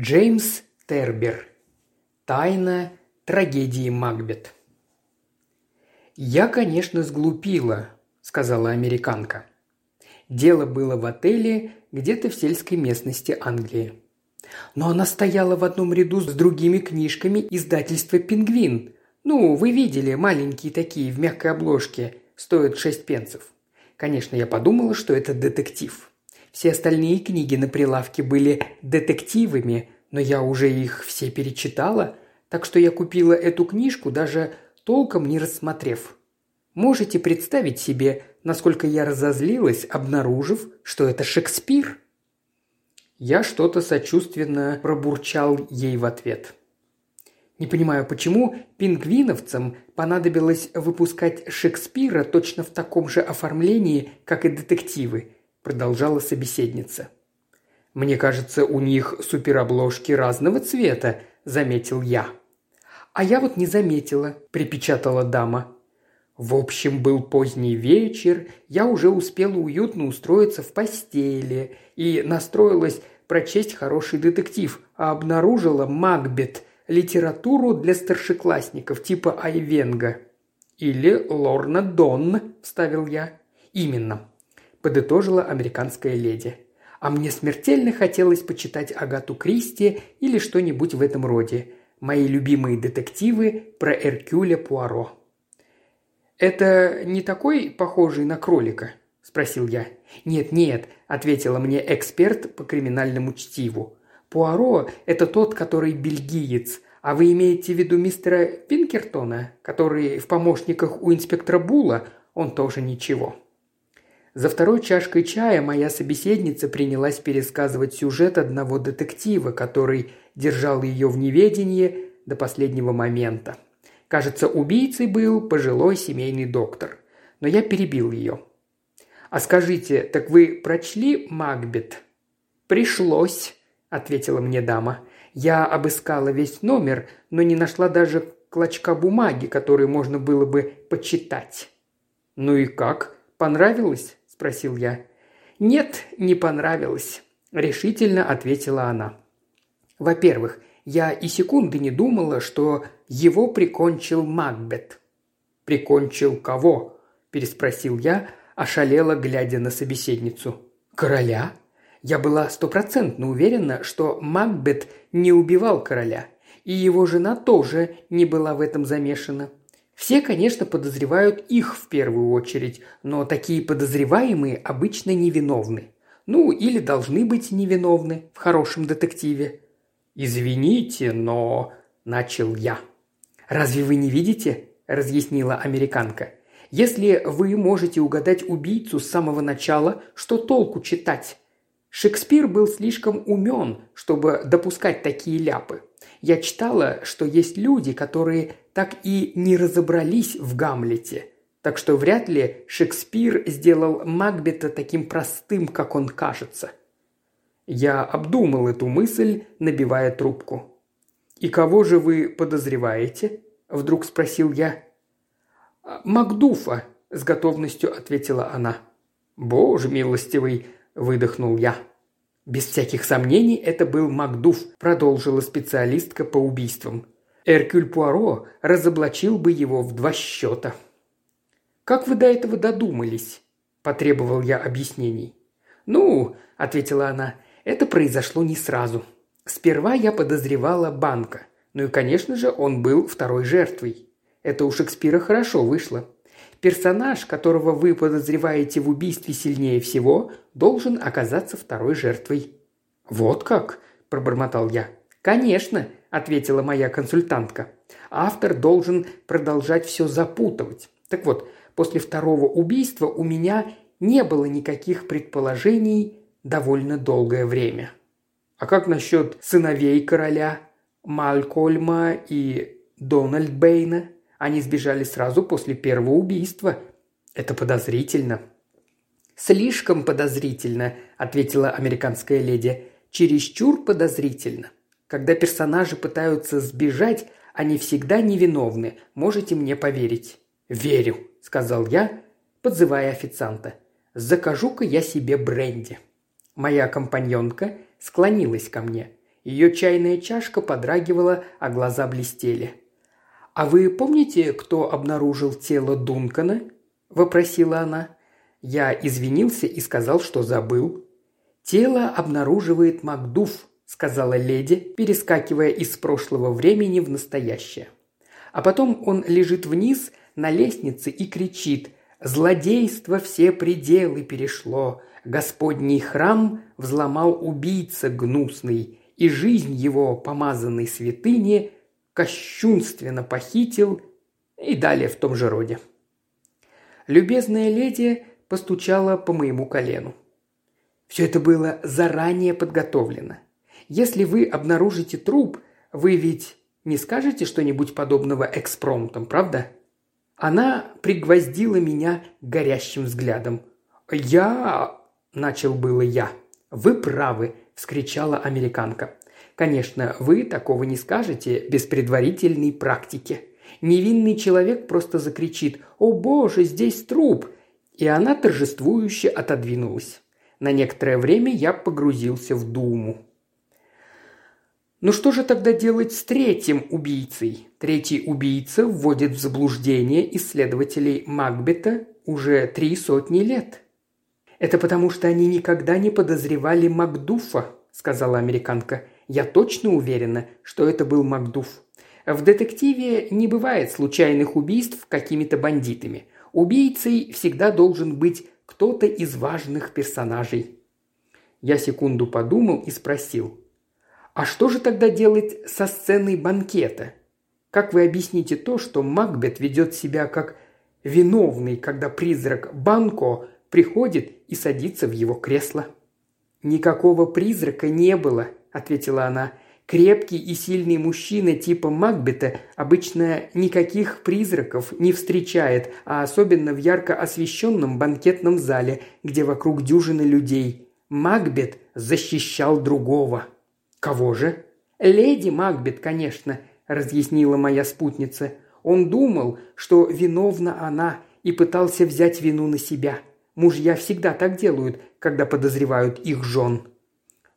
Джеймс Тербер. Тайна трагедии Макбет. «Я, конечно, сглупила», – сказала американка. Дело было в отеле где-то в сельской местности Англии. Но она стояла в одном ряду с другими книжками издательства «Пингвин». Ну, вы видели, маленькие такие, в мягкой обложке, стоят шесть пенсов. Конечно, я подумала, что это детектив. Все остальные книги на прилавке были детективами, но я уже их все перечитала, так что я купила эту книжку, даже толком не рассмотрев. Можете представить себе, насколько я разозлилась, обнаружив, что это Шекспир? Я что-то сочувственно пробурчал ей в ответ. Не понимаю, почему пингвиновцам понадобилось выпускать Шекспира точно в таком же оформлении, как и детективы, продолжала собеседница. Мне кажется, у них суперобложки разного цвета, заметил я. А я вот не заметила, припечатала дама. В общем, был поздний вечер, я уже успела уютно устроиться в постели и настроилась прочесть хороший детектив, а обнаружила Макбет, литературу для старшеклассников типа Айвенга. «Или Лорна Донн», – вставил я. «Именно», – подытожила американская леди. «А мне смертельно хотелось почитать Агату Кристи или что-нибудь в этом роде. Мои любимые детективы про Эркюля Пуаро». «Это не такой похожий на кролика?» – спросил я. «Нет-нет», – ответила мне эксперт по криминальному чтиву. «Пуаро – это тот, который бельгиец, а вы имеете в виду мистера Пинкертона, который в помощниках у инспектора Була, он тоже ничего». За второй чашкой чая моя собеседница принялась пересказывать сюжет одного детектива, который держал ее в неведении до последнего момента – Кажется, убийцей был пожилой семейный доктор. Но я перебил ее. «А скажите, так вы прочли Макбет?» «Пришлось», – ответила мне дама. «Я обыскала весь номер, но не нашла даже клочка бумаги, который можно было бы почитать». «Ну и как? Понравилось?» – спросил я. «Нет, не понравилось», – решительно ответила она. «Во-первых, я и секунды не думала, что его прикончил Макбет. «Прикончил кого?» – переспросил я, ошалела, глядя на собеседницу. «Короля?» Я была стопроцентно уверена, что Макбет не убивал короля, и его жена тоже не была в этом замешана. Все, конечно, подозревают их в первую очередь, но такие подозреваемые обычно невиновны. Ну, или должны быть невиновны в хорошем детективе. «Извините, но...» – начал я. «Разве вы не видите?» – разъяснила американка. «Если вы можете угадать убийцу с самого начала, что толку читать? Шекспир был слишком умен, чтобы допускать такие ляпы. Я читала, что есть люди, которые так и не разобрались в Гамлете. Так что вряд ли Шекспир сделал Макбета таким простым, как он кажется. Я обдумал эту мысль, набивая трубку. «И кого же вы подозреваете?» – вдруг спросил я. «Макдуфа», – с готовностью ответила она. «Боже милостивый!» – выдохнул я. «Без всяких сомнений это был Макдуф», – продолжила специалистка по убийствам. Эркюль Пуаро разоблачил бы его в два счета. «Как вы до этого додумались?» – потребовал я объяснений. «Ну», – ответила она, это произошло не сразу. Сперва я подозревала банка. Ну и, конечно же, он был второй жертвой. Это у Шекспира хорошо вышло. Персонаж, которого вы подозреваете в убийстве сильнее всего, должен оказаться второй жертвой. «Вот как?» – пробормотал я. «Конечно», – ответила моя консультантка. «Автор должен продолжать все запутывать. Так вот, после второго убийства у меня не было никаких предположений довольно долгое время. А как насчет сыновей короля Малькольма и Дональд Бейна? Они сбежали сразу после первого убийства. Это подозрительно. «Слишком подозрительно», – ответила американская леди. «Чересчур подозрительно. Когда персонажи пытаются сбежать, они всегда невиновны, можете мне поверить». «Верю», – сказал я, подзывая официанта. «Закажу-ка я себе бренди». Моя компаньонка склонилась ко мне. Ее чайная чашка подрагивала, а глаза блестели. «А вы помните, кто обнаружил тело Дункана?» – вопросила она. Я извинился и сказал, что забыл. «Тело обнаруживает Макдуф», – сказала леди, перескакивая из прошлого времени в настоящее. А потом он лежит вниз на лестнице и кричит «Злодейство все пределы перешло, Господний храм взломал убийца гнусный, и жизнь его, помазанной святыне, кощунственно похитил и далее в том же роде. Любезная леди постучала по моему колену. Все это было заранее подготовлено. Если вы обнаружите труп, вы ведь не скажете что-нибудь подобного экспромтом, правда? Она пригвоздила меня горящим взглядом. «Я...» – начал было я. «Вы правы», – вскричала американка. «Конечно, вы такого не скажете без предварительной практики. Невинный человек просто закричит «О боже, здесь труп!» И она торжествующе отодвинулась. На некоторое время я погрузился в думу. Ну что же тогда делать с третьим убийцей? Третий убийца вводит в заблуждение исследователей Макбета уже три сотни лет. «Это потому, что они никогда не подозревали Макдуфа», – сказала американка. «Я точно уверена, что это был Макдуф. В детективе не бывает случайных убийств какими-то бандитами. Убийцей всегда должен быть кто-то из важных персонажей». Я секунду подумал и спросил – а что же тогда делать со сценой банкета? Как вы объясните то, что Макбет ведет себя как виновный, когда призрак Банко приходит и садится в его кресло? «Никакого призрака не было», – ответила она. «Крепкий и сильный мужчина типа Макбета обычно никаких призраков не встречает, а особенно в ярко освещенном банкетном зале, где вокруг дюжины людей. Макбет защищал другого». «Кого же?» «Леди Макбет, конечно», – разъяснила моя спутница. «Он думал, что виновна она и пытался взять вину на себя. Мужья всегда так делают, когда подозревают их жен».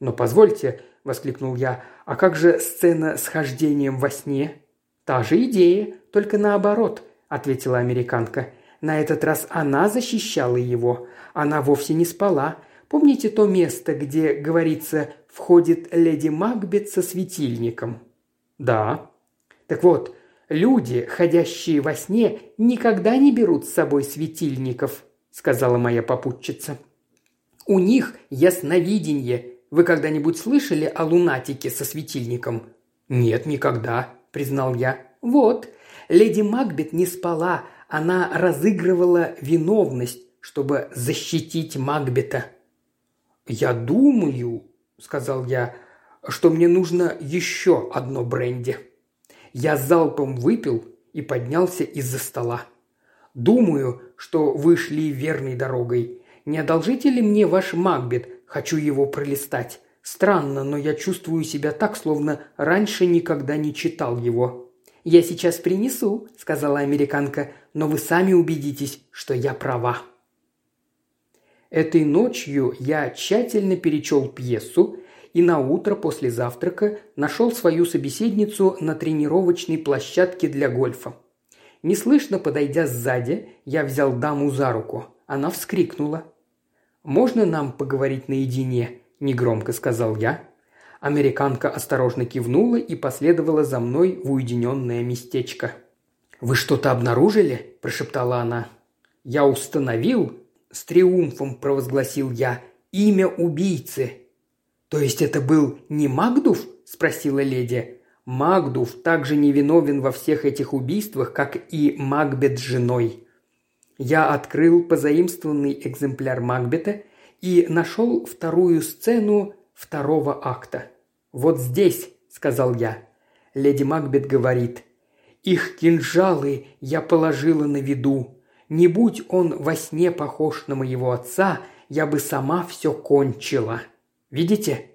«Но позвольте», – воскликнул я, – «а как же сцена с хождением во сне?» «Та же идея, только наоборот», – ответила американка. «На этот раз она защищала его. Она вовсе не спала. Помните то место, где говорится входит леди Макбет со светильником?» «Да». «Так вот, люди, ходящие во сне, никогда не берут с собой светильников», – сказала моя попутчица. «У них ясновидение. Вы когда-нибудь слышали о лунатике со светильником?» «Нет, никогда», – признал я. «Вот, леди Макбет не спала, она разыгрывала виновность, чтобы защитить Макбета». «Я думаю», – сказал я, – «что мне нужно еще одно бренди». Я залпом выпил и поднялся из-за стола. «Думаю, что вы шли верной дорогой. Не одолжите ли мне ваш Макбет? Хочу его пролистать. Странно, но я чувствую себя так, словно раньше никогда не читал его». «Я сейчас принесу», – сказала американка, – «но вы сами убедитесь, что я права». Этой ночью я тщательно перечел пьесу и на утро после завтрака нашел свою собеседницу на тренировочной площадке для гольфа. Неслышно подойдя сзади, я взял даму за руку. Она вскрикнула. «Можно нам поговорить наедине?» – негромко сказал я. Американка осторожно кивнула и последовала за мной в уединенное местечко. «Вы что-то обнаружили?» – прошептала она. «Я установил», с триумфом провозгласил я, – имя убийцы. То есть это был не Магдув? спросила леди. Магдув также невиновен во всех этих убийствах, как и Макбет с женой. Я открыл позаимствованный экземпляр Макбета и нашел вторую сцену второго акта. «Вот здесь», — сказал я. Леди Макбет говорит, «Их кинжалы я положила на виду, не будь он во сне похож на моего отца, я бы сама все кончила. Видите?»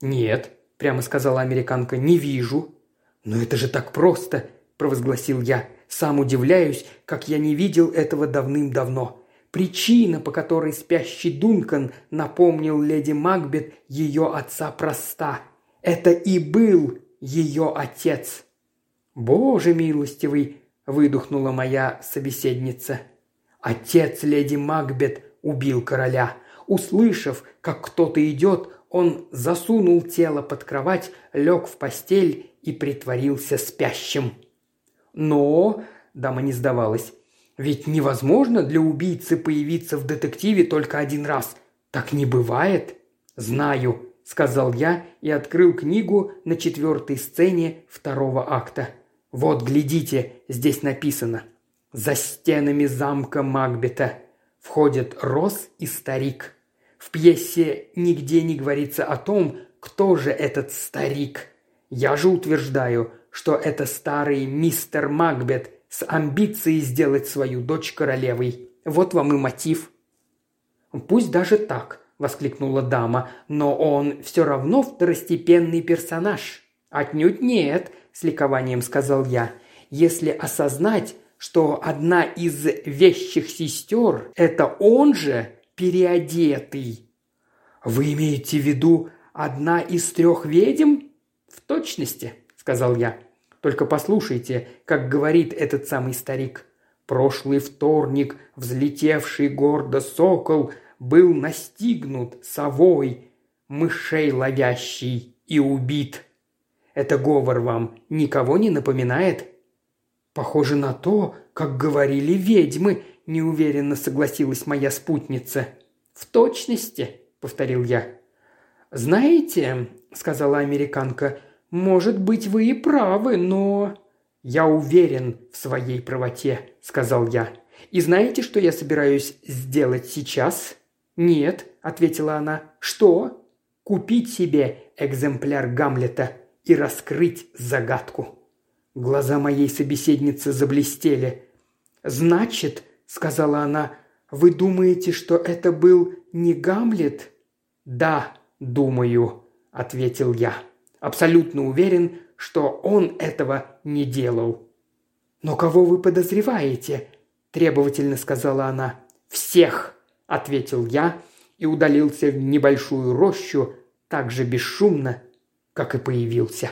«Нет», – прямо сказала американка, – «не вижу». «Но это же так просто», – провозгласил я. «Сам удивляюсь, как я не видел этого давным-давно. Причина, по которой спящий Дункан напомнил леди Макбет ее отца проста. это и был ее отец. Боже милостивый, выдохнула моя собеседница. Отец леди Макбет убил короля. Услышав, как кто-то идет, он засунул тело под кровать, лег в постель и притворился спящим. Но, дама не сдавалась, ведь невозможно для убийцы появиться в детективе только один раз. Так не бывает. Знаю, сказал я и открыл книгу на четвертой сцене второго акта. Вот, глядите, здесь написано. За стенами замка Макбета входят Рос и старик. В пьесе нигде не говорится о том, кто же этот старик. Я же утверждаю, что это старый мистер Макбет с амбицией сделать свою дочь королевой. Вот вам и мотив. Пусть даже так, воскликнула дама, но он все равно второстепенный персонаж. Отнюдь нет, с ликованием сказал я. Если осознать, что одна из вещих сестер – это он же переодетый. Вы имеете в виду одна из трех ведьм? В точности, сказал я. Только послушайте, как говорит этот самый старик. Прошлый вторник взлетевший гордо сокол был настигнут совой, мышей ловящий и убит. Это говор вам никого не напоминает?» «Похоже на то, как говорили ведьмы», – неуверенно согласилась моя спутница. «В точности», – повторил я. «Знаете», – сказала американка, – «может быть, вы и правы, но...» «Я уверен в своей правоте», – сказал я. «И знаете, что я собираюсь сделать сейчас?» «Нет», – ответила она. «Что?» «Купить себе экземпляр Гамлета и раскрыть загадку». Глаза моей собеседницы заблестели. «Значит», – сказала она, – «вы думаете, что это был не Гамлет?» «Да, думаю», – ответил я. «Абсолютно уверен, что он этого не делал». «Но кого вы подозреваете?» – требовательно сказала она. «Всех!» – ответил я и удалился в небольшую рощу так же бесшумно, как и появился.